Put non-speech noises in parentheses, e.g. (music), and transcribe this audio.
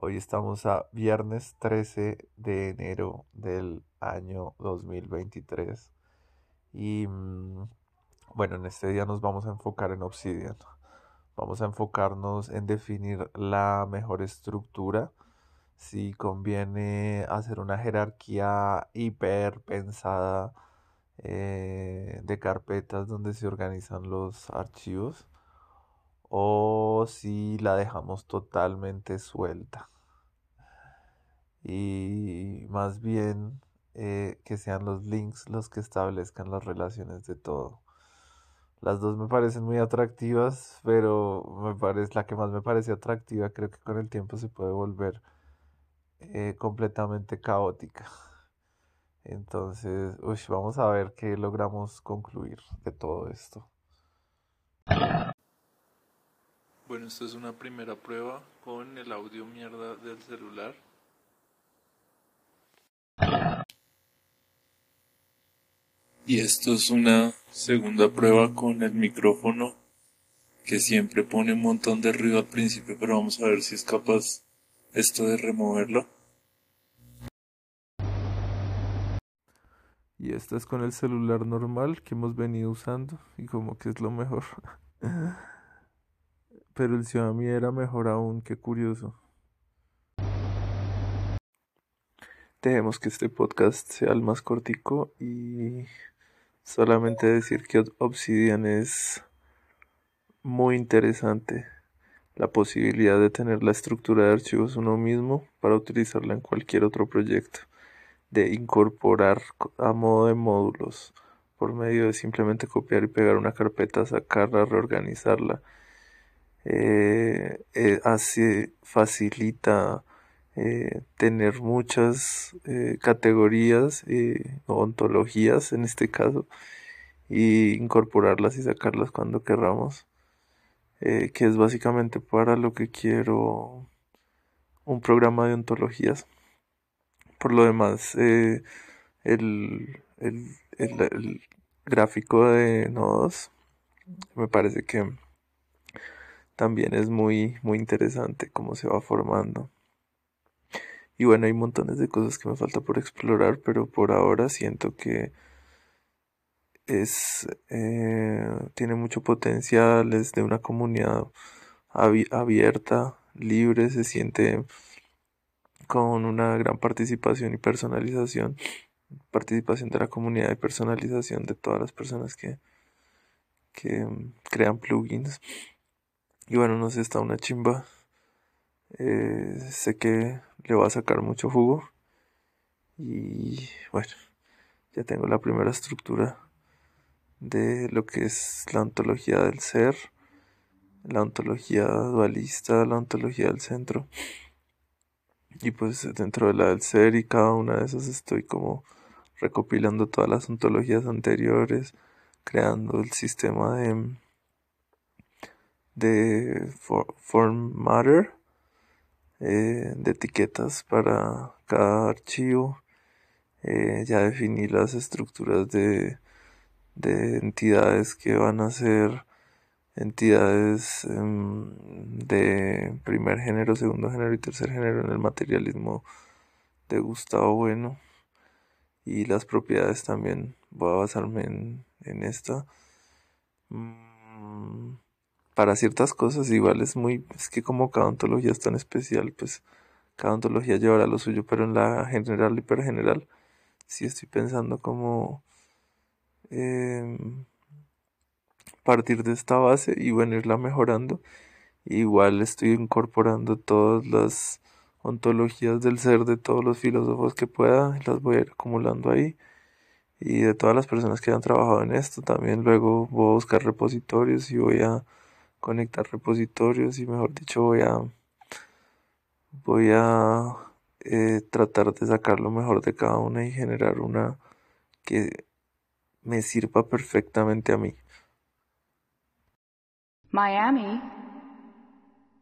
Hoy estamos a viernes 13 de enero del año 2023 y mm, bueno, en este día nos vamos a enfocar en Obsidian. Vamos a enfocarnos en definir la mejor estructura, si conviene hacer una jerarquía hiper pensada eh, de carpetas donde se organizan los archivos o si la dejamos totalmente suelta. Y más bien eh, que sean los links los que establezcan las relaciones de todo. Las dos me parecen muy atractivas, pero me parece, la que más me parece atractiva creo que con el tiempo se puede volver eh, completamente caótica. (laughs) Entonces, vamos a ver qué logramos concluir de todo esto. Bueno, esta es una primera prueba con el audio mierda del celular. Y esto es una segunda prueba con el micrófono que siempre pone un montón de ruido al principio, pero vamos a ver si es capaz esto de removerlo. Y esto es con el celular normal que hemos venido usando y como que es lo mejor. (laughs) Pero el Xiaomi era mejor aún, qué curioso. Dejemos que este podcast sea el más cortico y solamente decir que Obsidian es muy interesante. La posibilidad de tener la estructura de archivos uno mismo para utilizarla en cualquier otro proyecto. De incorporar a modo de módulos por medio de simplemente copiar y pegar una carpeta, sacarla, reorganizarla eh, eh, hace, facilita eh, tener muchas categorías o ontologías en este caso y incorporarlas y sacarlas cuando querramos que es básicamente para lo que quiero un programa de ontologías por lo demás el, el, el gráfico de nodos me parece que también es muy, muy interesante cómo se va formando. Y bueno, hay montones de cosas que me falta por explorar, pero por ahora siento que es eh, tiene mucho potencial, es de una comunidad abierta, libre, se siente con una gran participación y personalización, participación de la comunidad y personalización de todas las personas que, que crean plugins. Y bueno, no sé, está una chimba. Eh, sé que le va a sacar mucho jugo. Y bueno, ya tengo la primera estructura de lo que es la ontología del ser, la ontología dualista, la ontología del centro. Y pues dentro de la del ser y cada una de esas estoy como recopilando todas las ontologías anteriores, creando el sistema de de form matter eh, de etiquetas para cada archivo eh, ya definí las estructuras de, de, entidades que van a ser entidades em, de primer género, segundo género y tercer género en el materialismo de Gustavo Bueno. Y las propiedades también voy a basarme en, esta. Mm, para ciertas cosas igual es muy, es que como cada ontología es tan especial, pues cada ontología llevará lo suyo, pero en la general, hiper general, sí estoy pensando como em, partir de esta base y bueno, irla mejorando. Igual estoy incorporando todas las ontologías del ser de todos los filósofos que pueda, las voy a ir acumulando ahí. Y de todas las personas que han trabajado en esto, también luego voy a buscar repositorios y voy a conectar repositorios y mejor dicho voy a voy a eh, tratar de sacar lo mejor de cada una y generar una que me sirva perfectamente a mí. Miami